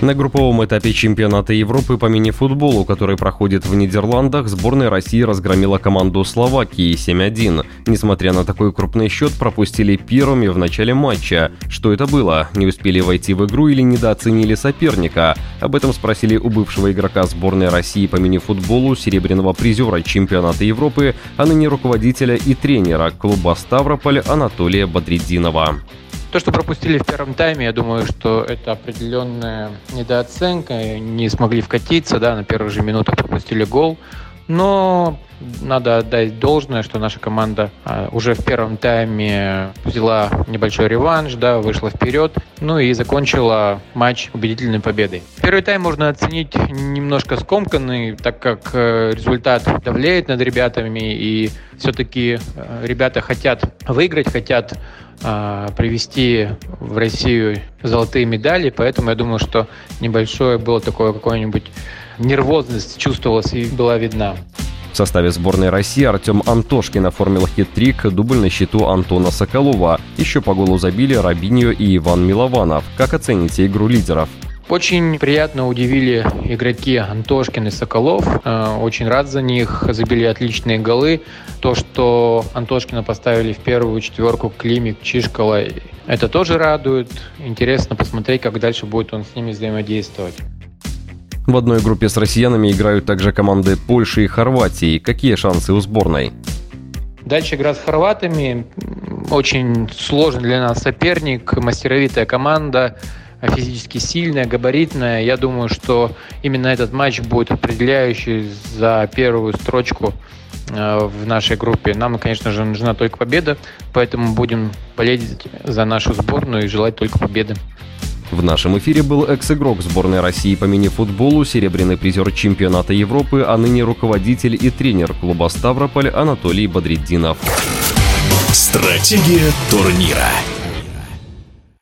На групповом этапе чемпионата Европы по мини-футболу, который проходит в Нидерландах, сборная России разгромила команду Словакии 7-1. Несмотря на такой крупный счет, пропустили первыми в начале матча. Что это было? Не успели войти в игру или недооценили соперника? Об этом спросили у бывшего игрока сборной России по мини-футболу, серебряного призера чемпионата Европы, а ныне руководителя и тренера клуба «Ставрополь» Анатолия Бадридинова. То, что пропустили в первом тайме, я думаю, что это определенная недооценка. Не смогли вкатиться, да, на первых же минутах пропустили гол. Но надо отдать должное, что наша команда а, уже в первом тайме взяла небольшой реванш, да, вышла вперед, ну и закончила матч убедительной победой. Первый тайм можно оценить немножко скомканный, так как э, результат давляет над ребятами, и все-таки э, ребята хотят выиграть, хотят а, привести в Россию золотые медали, поэтому я думаю, что небольшое было такое какое-нибудь нервозность чувствовалась и была видна. В составе сборной России Артем Антошкин оформил хит-трик, дубль на счету Антона Соколова. Еще по голу забили Рабиньо и Иван Милованов. Как оцените игру лидеров? Очень приятно удивили игроки Антошкин и Соколов. Э, очень рад за них. Забили отличные голы. То, что Антошкина поставили в первую четверку Климик, Чишкала, это тоже радует. Интересно посмотреть, как дальше будет он с ними взаимодействовать. В одной группе с россиянами играют также команды Польши и Хорватии. Какие шансы у сборной? Дальше игра с хорватами. Очень сложный для нас соперник, мастеровитая команда физически сильная, габаритная. Я думаю, что именно этот матч будет определяющий за первую строчку э, в нашей группе. Нам, конечно же, нужна только победа, поэтому будем болеть за нашу сборную и желать только победы. В нашем эфире был экс-игрок сборной России по мини-футболу, серебряный призер чемпионата Европы, а ныне руководитель и тренер клуба «Ставрополь» Анатолий Бадриддинов. Стратегия турнира.